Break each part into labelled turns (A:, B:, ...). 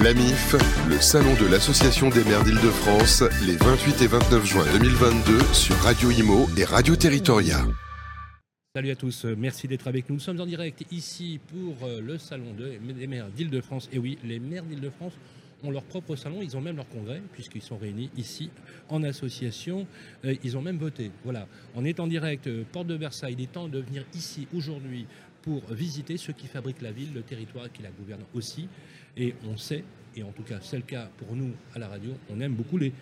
A: L'AMIF, le salon de l'Association des maires d'Île-de-France, les 28 et 29 juin 2022 sur Radio Imo et Radio Territoria.
B: Salut à tous, merci d'être avec nous. Nous sommes en direct ici pour euh, le salon des maires d'Île-de-France. Et oui, les maires d'Île-de-France ont leur propre salon, ils ont même leur congrès, puisqu'ils sont réunis ici en association. Euh, ils ont même voté. Voilà, on est en direct, euh, porte de Versailles. Il est temps de venir ici aujourd'hui pour visiter ceux qui fabriquent la ville, le territoire qui la gouverne aussi. Et on sait, et en tout cas c'est le cas pour nous à la radio, on aime beaucoup les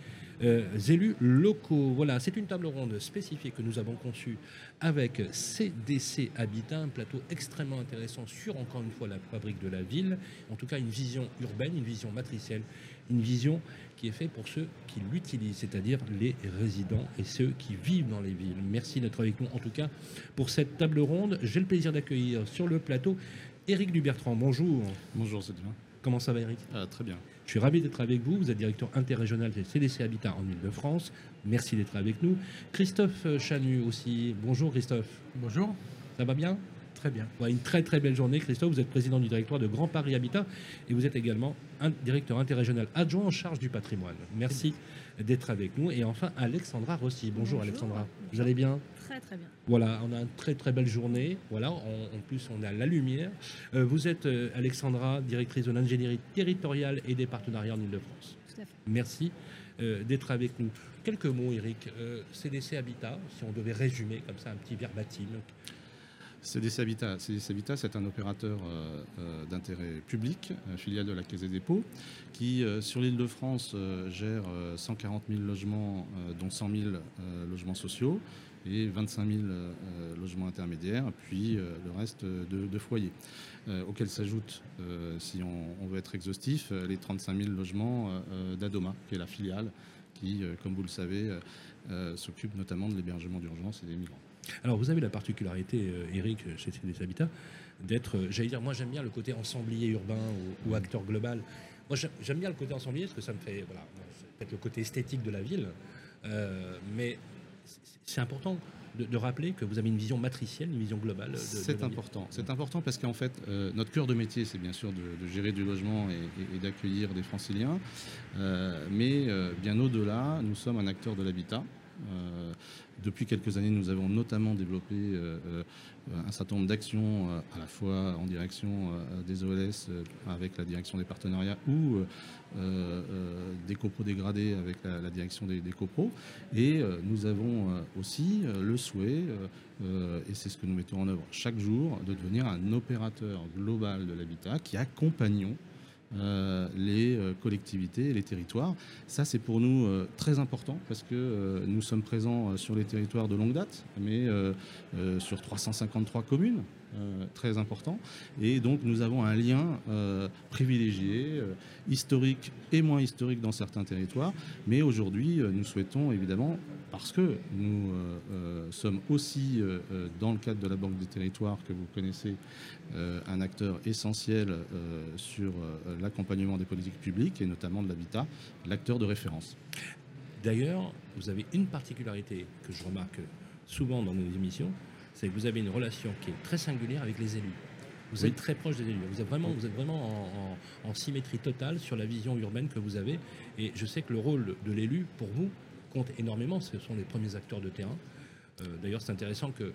B: euh, élus locaux. Voilà, c'est une table ronde spécifique que nous avons conçue avec CDC Habitat, un plateau extrêmement intéressant sur encore une fois la fabrique de la ville, en tout cas une vision urbaine, une vision matricielle, une vision qui est faite pour ceux qui l'utilisent, c'est-à-dire les résidents et ceux qui vivent dans les villes. Merci d'être avec nous en tout cas pour cette table ronde. J'ai le plaisir d'accueillir sur le plateau Éric Dubertrand. Bonjour.
C: Bonjour Sylvain.
B: Comment ça va Eric
C: ah, Très bien.
B: Je suis ravi d'être avec vous. Vous êtes directeur interrégional des CDC Habitat en Ile-de-France. Merci d'être avec nous. Christophe Chanu aussi. Bonjour Christophe.
D: Bonjour.
B: Ça va bien
D: Très bien.
B: une très très belle journée. Christophe, vous êtes président du directoire de Grand Paris Habitat et vous êtes également un directeur interrégional adjoint en charge du patrimoine. Merci d'être avec nous. Et enfin, Alexandra Rossi. Bonjour, Alexandra. Vous allez bien?
E: Très très bien.
B: Voilà, on a une très très belle journée. Voilà, en, plus on a la lumière. Euh, vous êtes euh, Alexandra, directrice de l'ingénierie territoriale et des partenariats en Ile-de-France.
E: Tout à fait.
B: Merci euh, d'être avec nous. Quelques mots, Eric. CDC Habitat, si on devait résumer comme ça un petit verbatim.
C: CDC Habitat, CDC Habitat c'est un opérateur euh, d'intérêt public, filiale de la Caisse des dépôts, qui euh, sur l'île de France gère 140 000 logements, dont 100 000 logements sociaux et 25 000 logements intermédiaires, puis le reste de, foyers, auxquels s'ajoutent, si on, veut être exhaustif, les 35 000 logements d'Adoma, qui est la filiale qui, comme vous le savez, s'occupe notamment de l'hébergement d'urgence et des migrants.
B: Alors, vous avez la particularité, euh, Eric, chez CDC Habitat, d'être, euh, j'allais dire, moi j'aime bien le côté ensemblier urbain ou, acteur global. Moi j'aime bien le côté ensemblier parce que ça me fait, voilà, peut-être le côté esthétique de la ville, euh, mais c'est important de, rappeler que vous avez une vision matricielle, une vision globale.
C: C'est important. C'est important parce qu'en fait, notre cœur de métier, c'est bien sûr de, gérer du logement et, d'accueillir des franciliens. mais bien au-delà, nous sommes un acteur de l'habitat. Depuis quelques années, nous avons notamment développé euh, euh, un certain nombre d'actions euh, à la fois en direction des OLS avec la direction des partenariats ou des copros dégradés avec la, direction des, des, copros. Et nous avons aussi le souhait, et c'est ce que nous mettons en œuvre chaque jour, de devenir un opérateur global de l'habitat qui accompagnons euh, les euh, collectivités et les territoires. Ça, c'est pour nous euh, très important parce que nous sommes présents sur les territoires de longue date, mais sur 353 communes. très important. Et donc nous avons un lien privilégié, historique et moins historique dans certains territoires. Mais aujourd'hui, nous souhaitons évidemment, parce que nous sommes aussi, dans le cadre de la Banque des territoires que vous connaissez, un acteur essentiel sur l'accompagnement des politiques publiques et notamment de l'habitat, l'acteur de référence.
B: D'ailleurs, vous avez une particularité que je remarque souvent dans nos émissions, c'est que vous avez une relation qui est très singulière avec les élus. Vous êtes très proche des élus. Vous êtes vraiment, vous êtes vraiment en, symétrie totale sur la vision urbaine que vous avez. Et je sais que le rôle de l'élu, pour vous, compte énormément. Ce sont les premiers acteurs de terrain. Euh, d'ailleurs, c'est intéressant que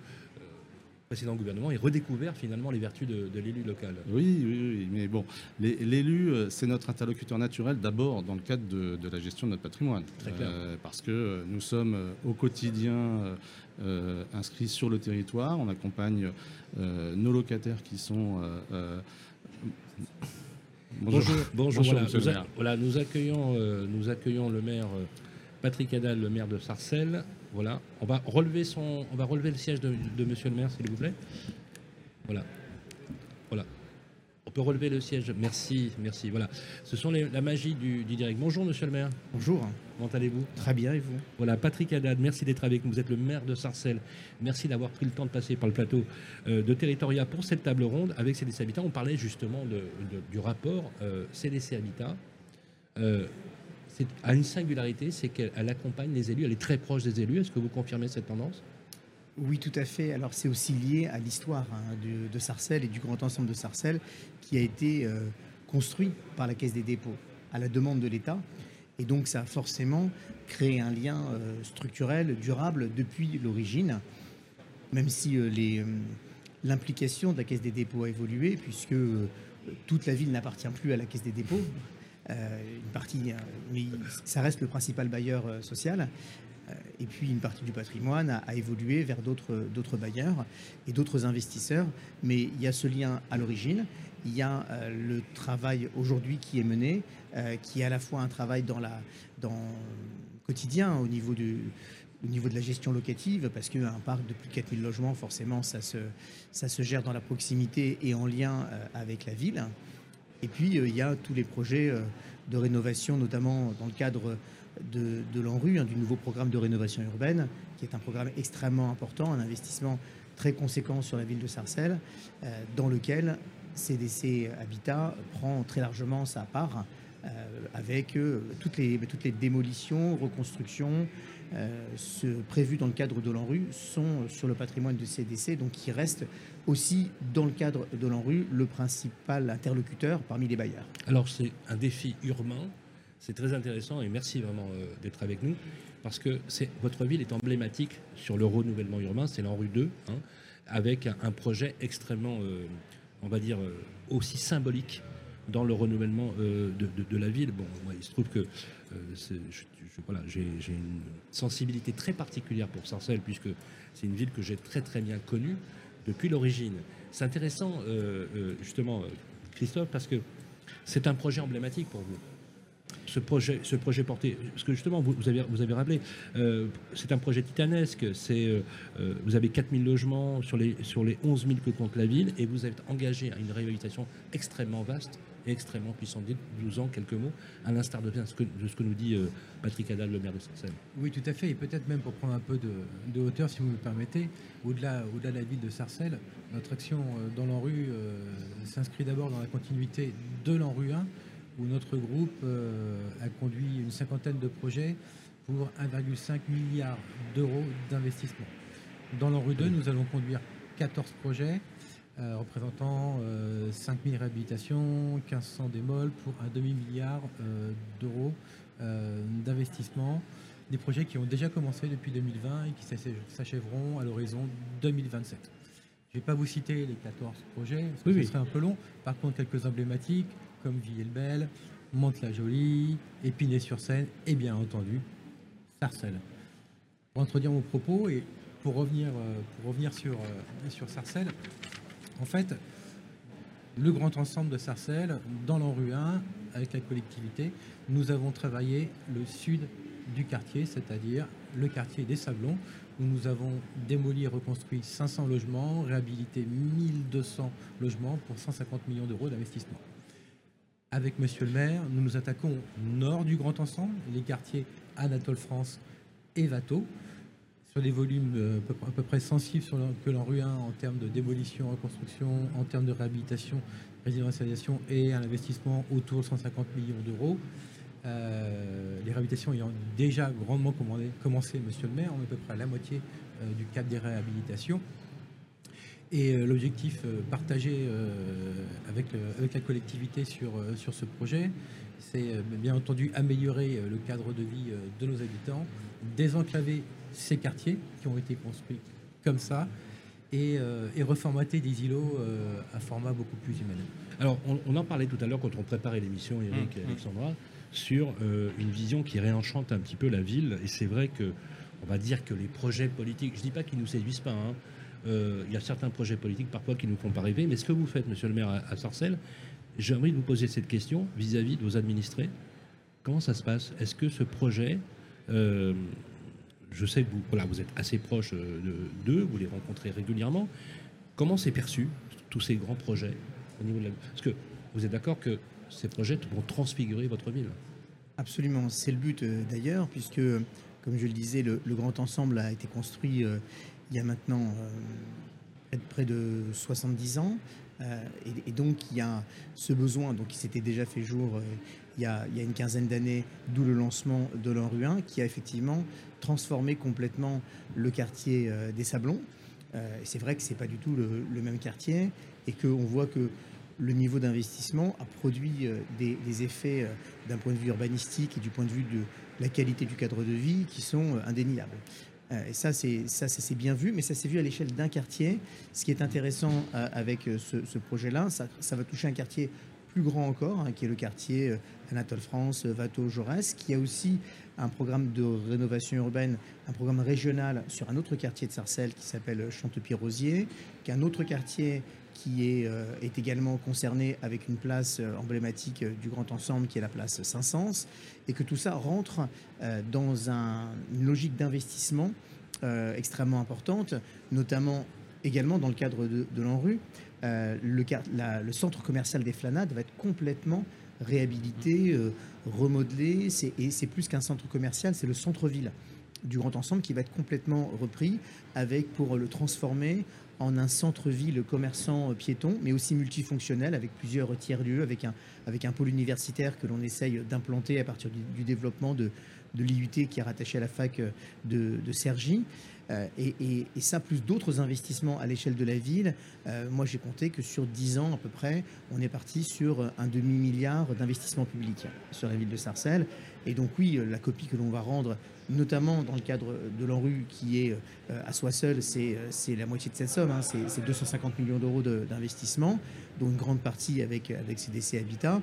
B: précédent gouvernement ait redécouvert finalement les vertus de, l'élu local.
C: Oui, oui, oui, mais bon, l'élu, euh, c'est notre interlocuteur naturel d'abord dans le cadre de, la gestion de notre patrimoine.
B: Très clair. Euh,
C: parce que euh, nous sommes au quotidien inscrits sur le territoire, on accompagne nos locataires qui sont...
B: Bonjour, bonjour, voilà, nous, accueillons, nous accueillons le maire Patrick Adal, le maire de Sarcelles, voilà. On va relever, son, on va relever le siège de, Monsieur le maire, s'il vous plaît. Voilà. Voilà. On peut relever le siège. Merci, merci. Voilà. Ce sont la magie du, direct. Bonjour, Monsieur le maire.
D: Bonjour.
B: Comment allez-vous?
D: Très bien, et vous?
B: Voilà, Patrick Haddad, merci d'être avec nous. Vous êtes le maire de Sarcelles. Merci d'avoir pris le temps de passer par le plateau euh, de Territoria pour cette table ronde avec CDC Habitat. On parlait justement du rapport euh, CDC Habitat. Euh, a une singularité, c'est qu'elle accompagne les élus, elle est très proche des élus. Est-ce que vous confirmez cette tendance?
D: Oui, tout à fait. Alors c'est aussi lié à l'histoire hein, de, Sarcelles et du grand ensemble de Sarcelles qui a été euh, construit par la Caisse des dépôts à la demande de l'État. Et donc ça a forcément créé un lien structurel, durable depuis l'origine, même si l'implication de la Caisse des dépôts a évolué, puisque toute la ville n'appartient plus à la Caisse des dépôts. Une partie, mais ça reste le principal bailleur social. Euh, et puis une partie du patrimoine a, évolué vers d'autres bailleurs et d'autres investisseurs. Mais il y a ce lien à l'origine. Il y a euh, le travail aujourd'hui qui est mené, euh, qui est à la fois un travail dans, la, dans quotidien au niveau, du, au niveau de la gestion locative, parce qu'un parc de plus de 4000 logements, forcément, ça se, ça se gère dans la proximité et en lien avec la ville. Et puis, il y a tous les projets de rénovation, notamment dans le cadre de, de l'ANRU, hein, du nouveau programme de rénovation urbaine, qui est un programme extrêmement important, un investissement très conséquent sur la ville de Sarcelles, euh, dans lequel CDC Habitat prend très largement sa part, euh, avec euh, toutes, les, toutes les démolitions, reconstructions prévues dans le cadre de l'ANRU sont sur le patrimoine de CDC, donc qui reste aussi dans le cadre de l'ANRU le principal interlocuteur parmi les bailleurs.
B: Alors c'est un défi urbain c'est très intéressant et merci vraiment euh, d'être avec nous parce que votre ville est emblématique sur le renouvellement urbain, c'est l'Enrue 2, hein, avec un, projet extrêmement, euh, on va dire, euh, aussi symbolique dans le renouvellement de, la ville. Bon, il se trouve que voilà, j'ai une sensibilité très particulière pour Sarcelles, puisque c'est une ville que j'ai très très bien connue depuis l'origine. C'est intéressant, justement, Christophe, parce que c'est un projet emblématique pour vous ce projet, ce projet porté, parce que justement, vous, avez, vous avez rappelé, euh, c'est un projet titanesque. Euh, euh, vous avez 4000 logements sur les, sur les 11 000 que compte la ville et vous êtes engagé à une réhabilitation extrêmement vaste extrêmement puissante. Dites-nous en quelques mots, à l'instar de, ce que, de ce que nous dit Patrick Adal, le maire de Sarcelles.
E: Oui, tout à fait. Et peut-être même pour prendre un peu de, hauteur, si vous me permettez, au-delà, au-delà de la ville de Sarcelles, notre action dans l'ANRU s'inscrit d'abord dans la continuité de l'ANRU 1 où notre groupe euh, a conduit une cinquantaine de projets pour 1,5 milliard d'euros d'investissement. Dans l'ANRU 2, nous allons conduire 14 projets euh, représentant 5000 euh, réhabilitations, 1500 démols pour un demi-milliard d'euros d'investissement. Des projets qui ont déjà commencé depuis 2020 et qui s'achèveront à l'horizon 2027. Je ne vais pas vous citer les 14 projets, parce que ce serait un peu long. Par contre, quelques emblématiques, comme Villers-le-Bel, Mantes-la-Jolie, Épinay-sur-Seine et bien entendu Sarcelles. Pour introduire mon propos et pour revenir, euh, pour revenir sur, euh, sur Sarcelles, en fait, le grand ensemble de Sarcelles, dans l'ANRU 1, avec la collectivité, nous avons travaillé le sud du quartier, c'est-à-dire le quartier des Sablons, où nous avons démoli et reconstruit 500 logements, réhabilité 1200 logements pour 150 millions d'euros d'investissement. Avec Monsieur le maire, nous nous attaquons au nord du Grand Ensemble, les quartiers Anatole France et Vato, sur des volumes euh, à peu, près sensibles que l'en rue 1 en termes de démolition, reconstruction, en termes de réhabilitation, résidentialisation et un investissement autour de 150 millions d'euros. Euh, les réhabilitations ayant déjà grandement commencé, monsieur le maire, on est à peu près à la moitié euh, du cadre des réhabilitations. Et l'objectif partagé avec, avec la collectivité sur, sur ce projet, c'est bien entendu améliorer le cadre de vie de nos habitants, désenclaver ces quartiers qui ont été construits comme ça, et, et, reformater des îlots à format beaucoup plus humain.
B: Alors, on, en parlait tout à l'heure quand on préparait l'émission, Eric et mmh, mmh. Alexandra, sur une vision qui réenchante un petit peu la ville. Et c'est vrai que, on va dire que les projets politiques, je ne dis pas qu'ils ne nous séduisent pas, hein, euh, il y a certains projets politiques parfois qui ne nous font pas rêver. Mais ce que vous faites, monsieur le maire, à, Sarcelles, j'ai envie de vous poser cette question vis-à-vis de vos administrés. Comment ça se passe? Est-ce que ce projet, euh, je sais que vous, voilà, vous êtes assez proche euh, d'eux, vous les rencontrez régulièrement. Comment c'est perçu, tous ces grands projets au niveau de la... Parce que vous êtes d'accord que ces projets vont transfigurer votre ville?
D: Absolument, c'est le but d'ailleurs, puisque, comme je le disais, le, grand ensemble a été construit il y a maintenant euh, près de 70 ans. Euh, et, donc il y a ce besoin, donc qui s'était déjà fait jour euh, il, y a, une quinzaine d'années, d'où le lancement de l'Enrue 1, qui a effectivement transformé complètement le quartier des Sablons. et c'est vrai que c'est pas du tout le, même quartier et qu'on voit que le niveau d'investissement a produit des, des effets d'un point de vue urbanistique et du point de vue de la qualité du cadre de vie qui sont indéniables. Et ça, c'est s'est bien vu, mais ça s'est vu à l'échelle d'un quartier. Ce qui est intéressant avec ce, ce projet-là, ça, va toucher un quartier plus grand encore, hein, qui est le quartier euh, Anatole France, euh, Vato, Jaurès, qui a aussi un programme de rénovation urbaine, un programme régional sur un autre quartier de Sarcelles qui s'appelle Chantepied-Rosier, qui est un autre quartier qui est, euh, est, également concerné avec une place emblématique du grand ensemble qui est la place Saint-Saëns, et que tout ça rentre dans un, une logique d'investissement extrêmement importante, notamment également dans le cadre de, de l'ANRU, euh, le, centre commercial des Flanades va être complètement réhabilité, euh, remodelé. Et c'est plus qu'un centre commercial, c'est le centre-ville du Grand Ensemble qui va être complètement repris avec pour le transformer en un centre-ville commerçant piéton, mais aussi multifonctionnel avec plusieurs tiers-lieux, avec un, avec un pôle universitaire que l'on essaye d'implanter à partir du, développement de, de l'IUT qui est rattaché à la fac de, de Cergy. Euh, et, ça, plus d'autres investissements à l'échelle de la ville. Euh, moi, j'ai compté que sur 10 ans à peu près, on est parti sur un demi-milliard d'investissements publics sur la ville de Sarcelles. Et donc oui, la copie que l'on va rendre, notamment dans le cadre de l'ANRU, qui est euh, à soi seul, c'est la moitié de cette somme, hein, c'est 250 millions d'euros d'investissement, dont une grande partie avec, avec CDC Habitat.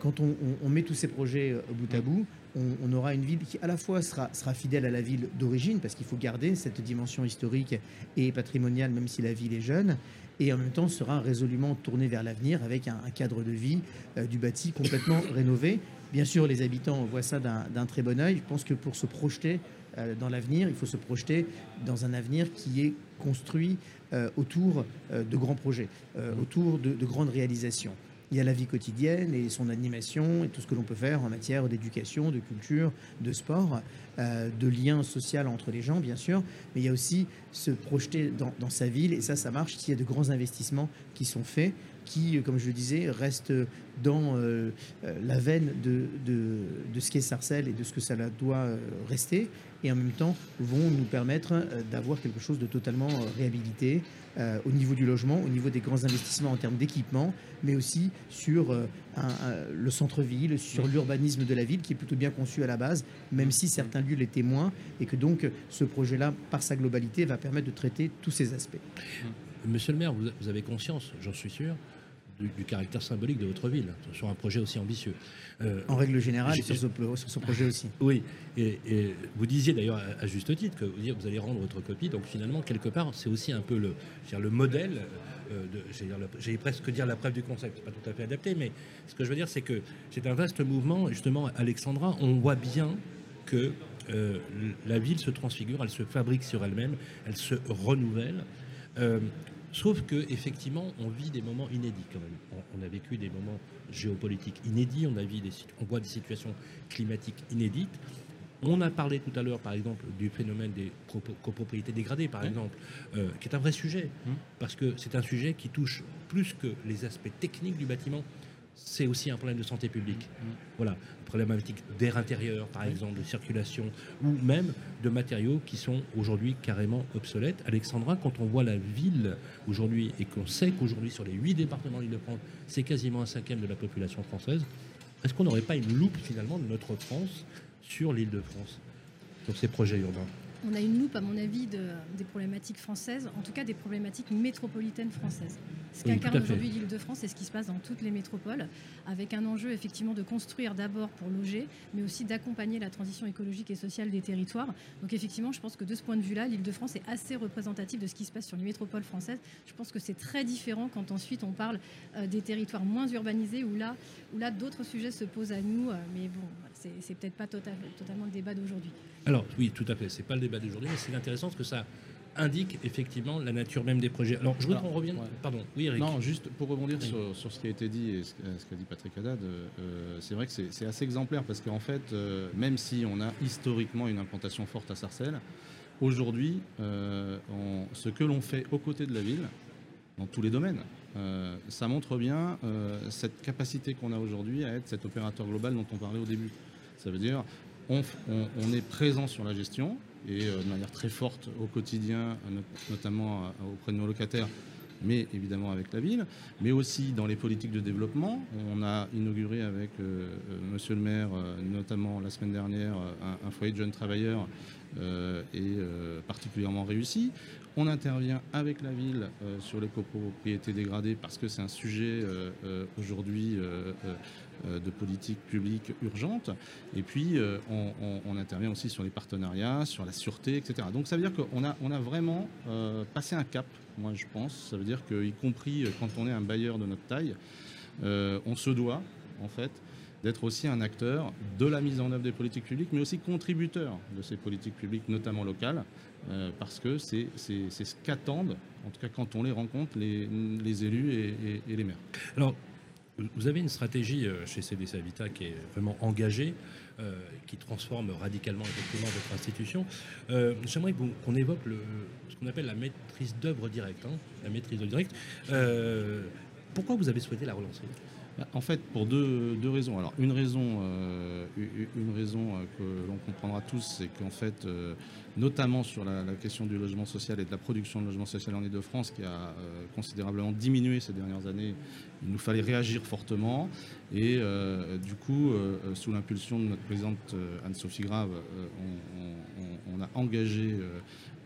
D: Quand on, on, met tous ces projets bout à bout, on, aura une ville qui à la fois sera, sera fidèle à la ville d'origine, parce qu'il faut garder cette dimension historique et patrimoniale, même si la ville est jeune, et en même temps sera résolument tournée vers l'avenir avec un, cadre de vie euh, du bâti complètement rénové. Bien sûr, les habitants voient ça d'un très bon oeil. Je pense que pour se projeter euh, dans l'avenir, il faut se projeter dans un avenir qui est construit euh, autour de grands projets, autour de grandes réalisations il y a la vie quotidienne et son animation et tout ce que l'on peut faire en matière d'éducation, de culture, de sport, euh, de lien social entre les gens, bien sûr. Mais il y a aussi se projeter dans, sa ville et ça, ça marche s'il y a de grands investissements qui sont faits qui, comme je le disais, restent dans euh, euh, la veine de, de, ce qu'est Sarcelles et de ce que ça doit rester, et en même temps vont nous permettre d'avoir quelque chose de totalement réhabilité, euh, au niveau du logement, au niveau des grands investissements en termes d'équipement, mais aussi sur euh, le centre-ville, sur l'urbanisme de la ville qui est plutôt bien conçu à la base, même si certains lieux l'étaient moins, et que donc ce projet-là, par sa globalité, va permettre de traiter tous ces aspects.
B: Monsieur le maire, vous avez conscience, j'en suis sûr, du, caractère symbolique de votre ville sur un projet aussi ambitieux.
D: Euh, en règle générale, sur ce, sur projet aussi.
B: Oui, et, vous disiez d'ailleurs à, juste titre que vous, allez rendre votre copie, donc finalement, quelque part, c'est aussi un peu le, le modèle, euh, j'allais presque dire la preuve du concept, pas tout à fait adapté, mais ce que je veux dire, c'est que c'est un vaste mouvement, justement, Alexandra, on voit bien que euh, la ville se transfigure, elle se fabrique sur elle-même, elle se renouvelle. Sauf que effectivement, on vit des moments inédits quand même. On, a vécu des moments géopolitiques inédits, on, a vu des, on voit des situations climatiques inédites. On a parlé tout à l'heure, par exemple, du phénomène des copropriétés dégradées, par exemple, euh, qui est un vrai sujet, mmh. parce que c'est un sujet qui touche plus que les aspects techniques du bâtiment, c'est aussi un problème de santé publique. Mm. Voilà, problématique d'air intérieur, par exemple, de circulation, ou même de matériaux qui sont aujourd'hui carrément obsolètes. Alexandra, quand on voit la ville aujourd'hui et qu'on sait qu'aujourd'hui, sur les huit départements d'Île-de-France, c'est quasiment un cinquième de la population française, est-ce qu'on n'aurait pas une loupe finalement de notre France sur l'île de France, sur ces projets urbains?
F: On a une loupe, à mon avis, de, des problématiques françaises, en tout cas des problématiques métropolitaines françaises. Ce qu'incarne aujourd'hui l'Île-de-France, c'est ce qui se passe dans toutes les métropoles, avec un enjeu effectivement de construire d'abord pour loger, mais aussi d'accompagner la transition écologique et sociale des territoires. Donc effectivement, je pense que de ce point de vue-là, l'Île-de-France est assez représentative de ce qui se passe sur les métropoles françaises. Je pense que c'est très différent quand ensuite on parle euh, des territoires moins urbanisés, où là, où là d'autres sujets se posent à nous, euh, mais bon, c'est peut-être pas totalement le débat d'aujourd'hui.
B: Alors oui, tout à fait. C'est pas le débat d'aujourd'hui, mais c'est intéressant parce que ça indique effectivement la nature même des projets. Alors je voudrais qu'on revienne. Pardon. Oui, Eric.
C: Non, juste pour rebondir sur, ce qui a été dit et ce, qu'a dit Patrick Haddad, euh, c'est vrai que c'est assez exemplaire parce qu'en fait, euh, même si on a historiquement une implantation forte à Sarcelles, aujourd'hui, euh, ce que l'on fait aux côtés de la ville, dans tous les domaines, ça montre bien cette capacité qu'on a aujourd'hui à être cet opérateur global dont on parlait au début. Ça veut dire on, est présent sur la gestion et euh, de manière très forte au quotidien, notamment euh, auprès de nos locataires, mais évidemment avec la ville, mais aussi dans les politiques de développement. On a inauguré avec Monsieur le maire, notamment la semaine dernière, un, foyer de jeunes travailleurs et particulièrement réussi. On intervient avec la ville sur les copropriétés dégradées parce que c'est un sujet aujourd'hui euh, de politique publique urgente. Et puis, euh, on, intervient aussi sur les partenariats, sur la sûreté, etc. Donc, ça veut dire qu'on a, on a vraiment euh, passé un cap, moi, je pense. Ça veut dire qu'y compris quand on est un bailleur de notre taille, on se doit, en fait, d'être aussi un acteur de la mise en œuvre des politiques publiques, mais aussi contributeur de ces politiques publiques, notamment locales, parce que c'est ce qu'attendent, en tout cas quand on les rencontre, les, élus et, et les maires.
B: Alors, vous avez une stratégie euh, chez CDC Habitat qui est vraiment engagée, euh, qui transforme radicalement effectivement votre institution. Euh, j'aimerais qu'on évoque le, ce qu'on appelle la maîtrise d'œuvre directe. Hein, la maîtrise pourquoi vous avez souhaité la relancer?
C: En fait, pour deux, raisons. Alors, une raison, une raison que l'on comprendra tous, c'est qu'en fait, notamment sur la, question du logement social et de la production de logement social en Ile-de-France, qui a considérablement diminué ces dernières années il nous fallait réagir fortement. Et euh, du coup, euh, sous l'impulsion de notre présidente euh, Anne-Sophie Grave, on, a engagé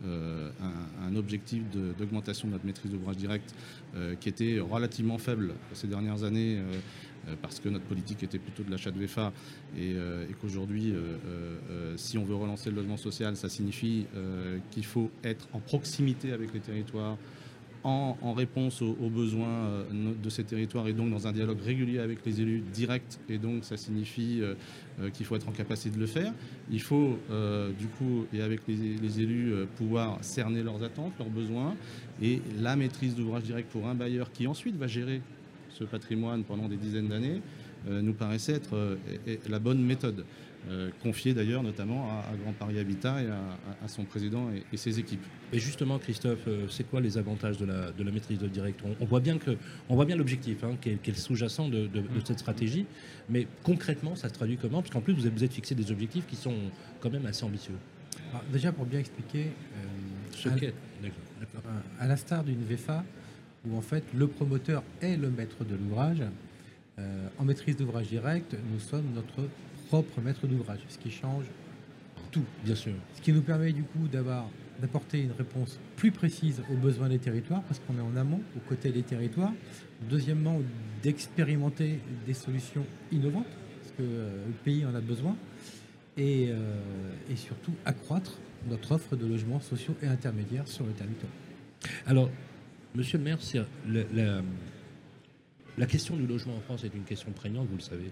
C: un, objectif d'augmentation de, notre maîtrise d'ouvrage direct qui était relativement faible ces dernières années parce que notre politique était plutôt de l'achat de VFA et, et qu'aujourd'hui, si on veut relancer le logement social, ça signifie qu'il faut être en proximité avec les territoires, en, réponse aux, besoins euh, de ces territoires et donc dans un dialogue régulier avec les élus directs. Et donc ça signifie euh, euh, qu'il faut être en capacité de le faire. Il faut du coup, et avec les, élus, pouvoir cerner leurs attentes, leurs besoins. Et la maîtrise d'ouvrage direct pour un bailleur qui ensuite va gérer ce patrimoine pendant des dizaines d'années nous paraissait être la bonne méthode. Euh, confié d'ailleurs notamment à, Grand Paris Habitat et à, son président et, ses équipes.
B: Et justement, Christophe, euh, c'est quoi les avantages de la, de la maîtrise de direct? On, voit bien que, on voit bien l'objectif hein, qui, est, sous-jacent de, cette stratégie, mais concrètement, ça se traduit comment? Parce qu'en plus, vous êtes, vous êtes fixé des objectifs qui sont quand même assez ambitieux.
E: déjà, pour bien expliquer,
B: Ce à,
E: à l'instar d'une VFA, où en fait le promoteur est le maître de l'ouvrage, euh, en maîtrise d'ouvrage direct, nous sommes notre propre maître d'ouvrage, ce qui change tout, bien sûr. Ce qui nous permet du coup d'avoir d'apporter une réponse plus précise aux besoins des territoires, parce qu'on est en amont, aux côtés des territoires. Deuxièmement, d'expérimenter des solutions innovantes, parce que euh, le pays en a besoin. Et, euh, et, surtout, accroître notre offre de logements sociaux et intermédiaires sur le territoire.
B: Alors, monsieur le maire, la, la question du logement en France est une question prégnante, vous le savez.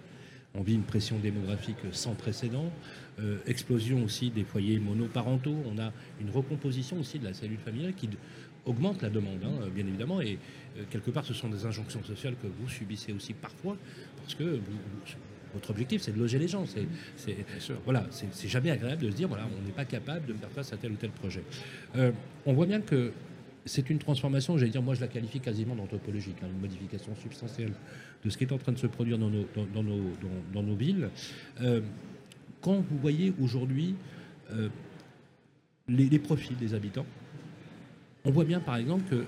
B: On vit une pression démographique sans précédent, euh, explosion aussi des foyers monoparentaux. On a une recomposition aussi de la cellule familiale qui augmente la demande, hein, bien évidemment. Et euh, quelque part, ce sont des injonctions sociales que vous subissez aussi parfois, parce que votre objectif, c'est de loger les gens. C'est, voilà, c'est, jamais agréable de se dire, voilà, on n'est pas capable de faire face à tel ou tel projet. Euh, on voit bien que c'est une transformation, j'allais dire, moi je la qualifie quasiment d'anthropologique, hein, une modification substantielle de ce qui est en train de se produire dans nos, dans, nos, dans, nos villes. Euh, quand vous voyez aujourd'hui euh, les, profils des habitants, on voit bien par exemple que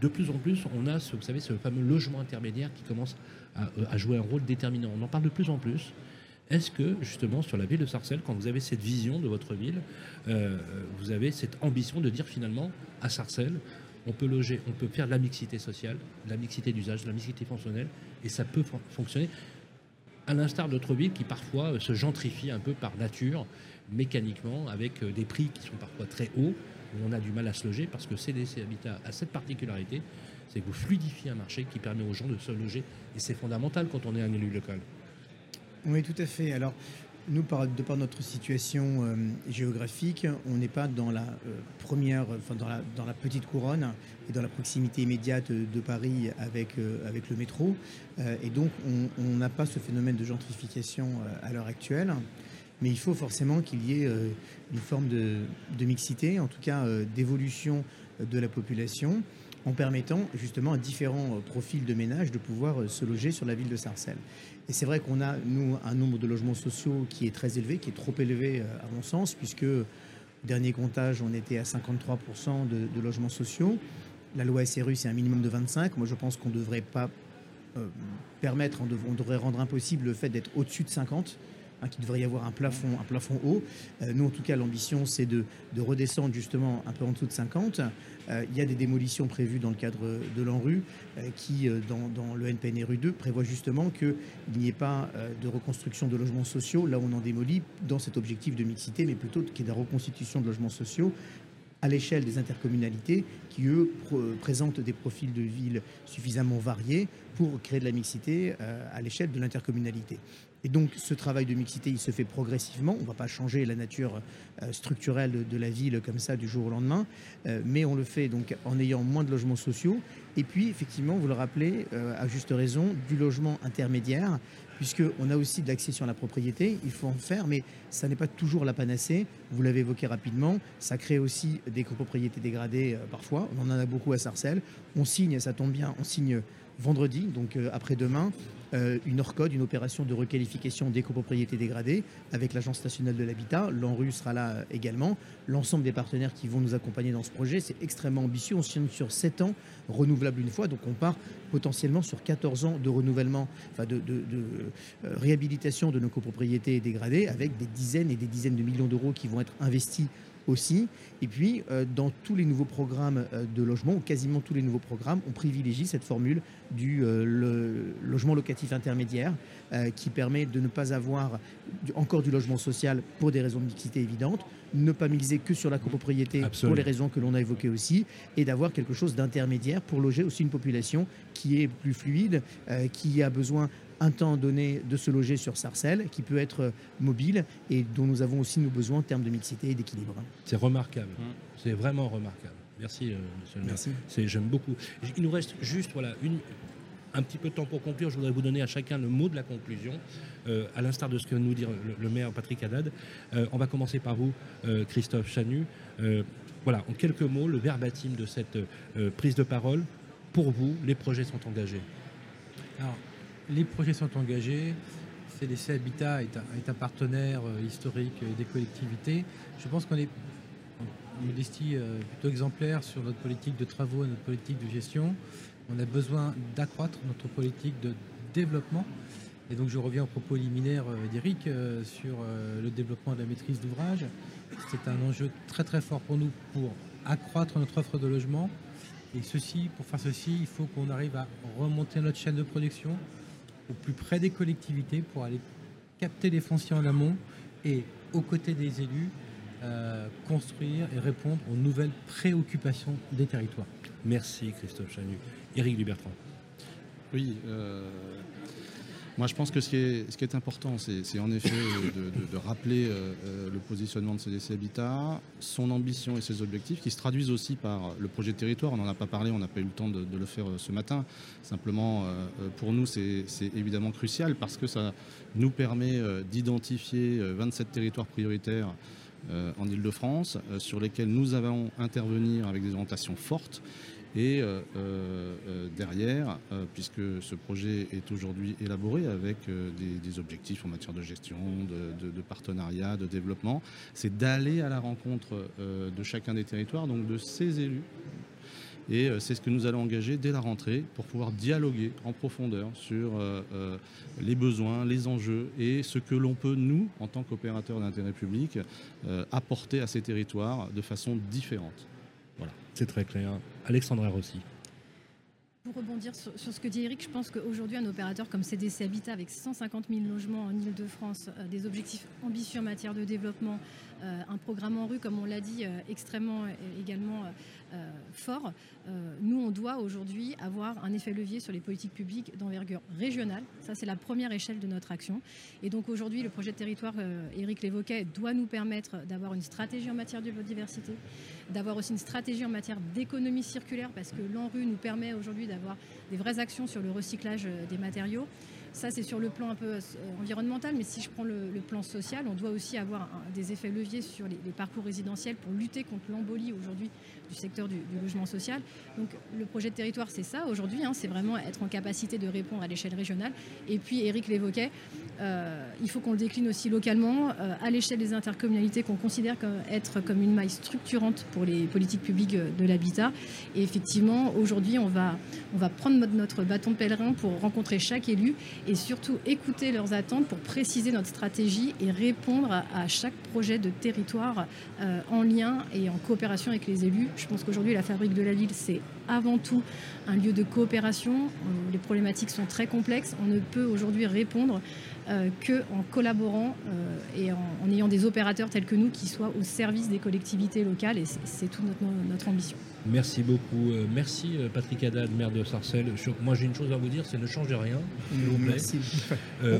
B: de plus en plus, on a, ce, vous savez, ce fameux logement intermédiaire qui commence à, jouer un rôle déterminant. On en parle de plus en plus. Est-ce que, justement, sur la ville de Sarcelles, quand vous avez cette vision de votre ville, vous avez cette ambition de dire finalement, à Sarcelles, on peut loger, on peut faire de la mixité sociale, de la mixité d'usage, de la mixité fonctionnelle, et ça peut fonctionner. À l'instar d'autres villes qui parfois euh, se gentrifient un peu par nature, mécaniquement, avec euh, des prix qui sont parfois très hauts, où on a du mal à se loger, parce que CDC Habitat a cette particularité, c'est que vous fluidifiez un marché qui permet aux gens de se loger, et c'est fondamental quand on est un élu local.
D: Oui, tout à fait. Alors, nous, de par notre situation euh, géographique, on n'est pas dans la euh, première, petite couronne et dans la proximité immédiate de Paris avec, euh, le métro. et donc, on n'a pas ce phénomène de gentrification à l'heure actuelle. Mais il faut forcément qu'il y ait une forme de, mixité, en tout cas d'évolution de la population, en permettant justement à différents profils de ménages de pouvoir se loger sur la ville de Sarcelles. Et c'est vrai qu'on a, nous, un nombre de logements sociaux qui est très élevé, qui est trop élevé euh, à mon sens, puisque, dernier comptage, on était à 53% de, logements sociaux. La loi SRU, c'est un minimum de 25. Moi, je pense qu'on ne devrait pas permettre, on, devrait rendre impossible le fait d'être au-dessus de 50. Hein, qu'il devrait y avoir un plafond, un plafond haut. nous, en tout cas, l'ambition, c'est de, redescendre justement un peu en dessous de 50. Euh, il y a des démolitions prévues dans le cadre de l'ANRU euh, qui, euh, dans, le NPNRU 2, prévoit justement qu'il n'y ait pas de reconstruction de logements sociaux là où on en démolit dans cet objectif de mixité, mais plutôt qu'il y ait de la reconstitution de logements sociaux à l'échelle des intercommunalités qui, eux, présentent des profils de villes suffisamment variés pour créer de la mixité à l'échelle de l'intercommunalité. Et donc ce travail de mixité, il se fait progressivement. On ne va pas changer la nature euh, structurelle de, la ville comme ça du jour au lendemain, euh, mais on le fait donc en ayant moins de logements sociaux. Et puis effectivement, vous le rappelez euh, à juste raison, du logement intermédiaire, puisqu'on a aussi de l'accession à la propriété. Il faut en faire, mais ça n'est pas toujours la panacée. Vous l'avez évoqué rapidement. Ça crée aussi des copropriétés dégradées parfois. On en a beaucoup à Sarcelles. On signe, ça tombe bien, on signe vendredi, donc après-demain, euh, une ORCOD, une opération de requalification des copropriétés dégradées avec l'Agence nationale de l'habitat. L'ANRU sera là euh, également. L'ensemble des partenaires qui vont nous accompagner dans ce projet, c'est extrêmement ambitieux. On signe sur 7 ans, renouvelable une fois, donc on part potentiellement sur 14 ans de renouvellement, enfin de, euh, réhabilitation de nos copropriétés dégradées avec des dizaines et des dizaines de millions d'euros qui vont être investis aussi. Et puis, euh, dans tous les nouveaux programmes euh, de logement, ou quasiment tous les nouveaux programmes, on privilégie cette formule du euh, logement locatif intermédiaire, qui permet de ne pas avoir encore du logement social pour des raisons de mixité évidentes, ne pas miser que sur la copropriété pour les raisons que l'on a évoquées aussi, et d'avoir quelque chose d'intermédiaire pour loger aussi une population qui est plus fluide, qui a besoin un temps donné de se loger sur Sarcelles, qui peut être mobile et dont nous avons aussi nos besoins en termes de mixité et d'équilibre.
B: C'est remarquable, mmh. c'est vraiment remarquable. Merci, euh, monsieur le maire. Merci. J'aime beaucoup. Il nous reste juste voilà, une, un petit peu de temps pour conclure. Je voudrais vous donner à chacun le mot de la conclusion, euh, à l'instar de ce que nous dit le, maire Patrick Haddad. Euh, on va commencer par vous, Christophe Chanu. voilà, en quelques mots, le verbatim de cette prise de parole. Pour vous, les projets sont engagés.
E: Alors, les projets sont engagés. CDC Habitat est un, partenaire euh, historique des collectivités. Je pense qu'on est modestie euh, plutôt exemplaire sur notre politique de travaux et notre politique de gestion. On a besoin d'accroître notre politique de développement. Et donc je reviens au propos liminaire euh, d'Éric sur le développement de la maîtrise d'ouvrage. C'est un enjeu très très fort pour nous pour accroître notre offre de logement. Et ceci, pour faire ceci, il faut qu'on arrive à remonter notre chaîne de production, au plus près des collectivités pour aller capter les fonciers en amont et aux côtés des élus euh, construire et répondre aux nouvelles préoccupations des territoires.
B: Merci Christophe Chanu. Éric Dubertrand.
C: Oui, euh, moi, je pense que ce qui est, important, c'est en effet de, rappeler euh, euh, le positionnement de CDC Habitat, son ambition et ses objectifs, qui se traduisent aussi par le projet de territoire. On n'en a pas parlé, on n'a pas eu le temps de, le faire ce matin. Simplement, pour nous, c'est évidemment crucial parce que ça nous permet d'identifier 27 territoires prioritaires en Ile-de-France sur lesquels nous allons intervenir avec des orientations fortes et euh, euh, euh, derrière, puisque ce projet est aujourd'hui élaboré avec des, objectifs en matière de gestion, de, partenariat, de développement, c'est d'aller à la rencontre de chacun des territoires, donc de ces élus. Et c'est ce que nous allons engager dès la rentrée pour pouvoir dialoguer en profondeur sur les besoins, les enjeux et ce que l'on peut, nous, en tant qu'opérateurs d'intérêt public, apporter à ces territoires de façon différente.
B: C'est très clair. Alexandra Rossi.
F: Pour rebondir sur, ce que dit Eric, je pense qu'aujourd'hui, un opérateur comme CDC Habitat, avec 150 000 logements en Ile-de-France, euh, des objectifs ambitieux en matière de développement, un programme en rue, comme on l'a dit, euh, extrêmement également fort, nous, on doit aujourd'hui avoir un effet levier sur les politiques publiques d'envergure régionale. Ça, c'est la première échelle de notre action. Et donc aujourd'hui, le projet de territoire, Eric l'évoquait, doit nous permettre d'avoir une stratégie en matière de biodiversité, d'avoir aussi une stratégie en matière d'économie circulaire, parce que l'ANRU nous permet aujourd'hui d'avoir des vraies actions sur le recyclage des matériaux. Ça, c'est sur le plan un peu euh, environnemental, mais si je prends le, plan social, on doit aussi avoir des effets leviers sur les, parcours résidentiels pour lutter contre l'embolie aujourd'hui du secteur du, logement social. Donc le projet de territoire, c'est ça aujourd'hui, hein, c'est vraiment être en capacité de répondre à l'échelle régionale. Et puis, Eric l'évoquait, euh, il faut qu'on le décline aussi localement, euh, à l'échelle des intercommunalités qu'on considère comme, être comme une maille structurante pour les politiques publiques de l'habitat. Et effectivement, aujourd'hui, on va, prendre notre bâton pèlerin pour rencontrer chaque élu et surtout écouter leurs attentes pour préciser notre stratégie et répondre à, chaque projet de territoire euh, en lien et en coopération avec les élus. Je pense qu'aujourd'hui, la fabrique de la ville, c'est avant tout un lieu de coopération. Euh, les problématiques sont très complexes. On ne peut aujourd'hui répondre qu'en collaborant euh, et en, ayant des opérateurs tels que nous qui soient au service des collectivités locales. Et c'est toute notre, ambition.
B: Merci beaucoup. merci Patrick Haddad, maire de Sarcelles. Moi j'ai une chose à vous dire, c'est ne changez rien.
D: Merci.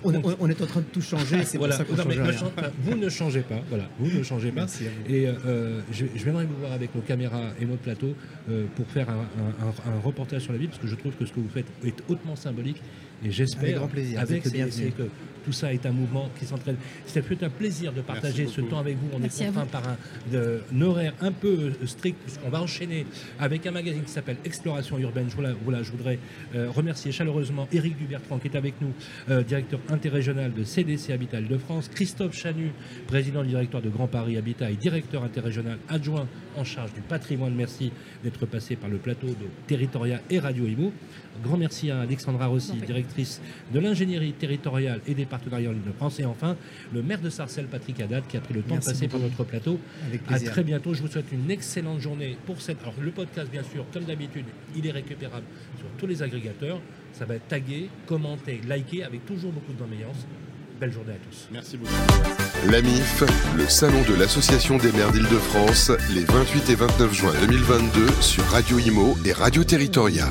D: on, est en train de tout changer, c'est
B: voilà. pour ça qu'on change Vous ne changez pas. Voilà, vous ne changez pas. Et je, je, viendrai vous voir avec nos caméras et notre plateau pour faire un, un, reportage sur la ville, parce que je trouve que ce que vous faites est hautement symbolique. Et j'espère, avec, avec que tout ça est un mouvement qui s'entraîne. C'est un plaisir de partager ce temps avec vous. On est contraint par un, horaire un peu euh, strict, puisqu'on va enchaîner avec un magazine qui s'appelle Exploration urbaine. Voilà, voilà je voudrais euh, remercier chaleureusement Éric Dubertrand, qui est avec nous, euh, directeur interrégional de CDC Habitat de France, Christophe Chanu, président du directoire de Grand Paris Habitat et directeur interrégional adjoint en charge du patrimoine. Merci d'être passé par le plateau de Territoria et Radio Imo. Grand merci à Alexandra Rossi, directrice de l'ingénierie territoriale et des partenariats en Ile-de-France. Et enfin, le maire de Sarcelles, Patrick Haddad, qui a pris le temps de passer par notre plateau. À très bientôt. Je vous souhaite une excellente journée pour cette. Alors, le podcast, bien sûr, comme d'habitude, il est récupérable sur tous les agrégateurs. Ça va être tagué, commenté, liké, avec toujours beaucoup de bienveillance. Belle journée à tous.
A: Merci beaucoup. L'AMIF, le salon de l'Association des maires d'Île-de-France, les 28 et 29 juin 2022 sur Radio Imo et Radio Territoria.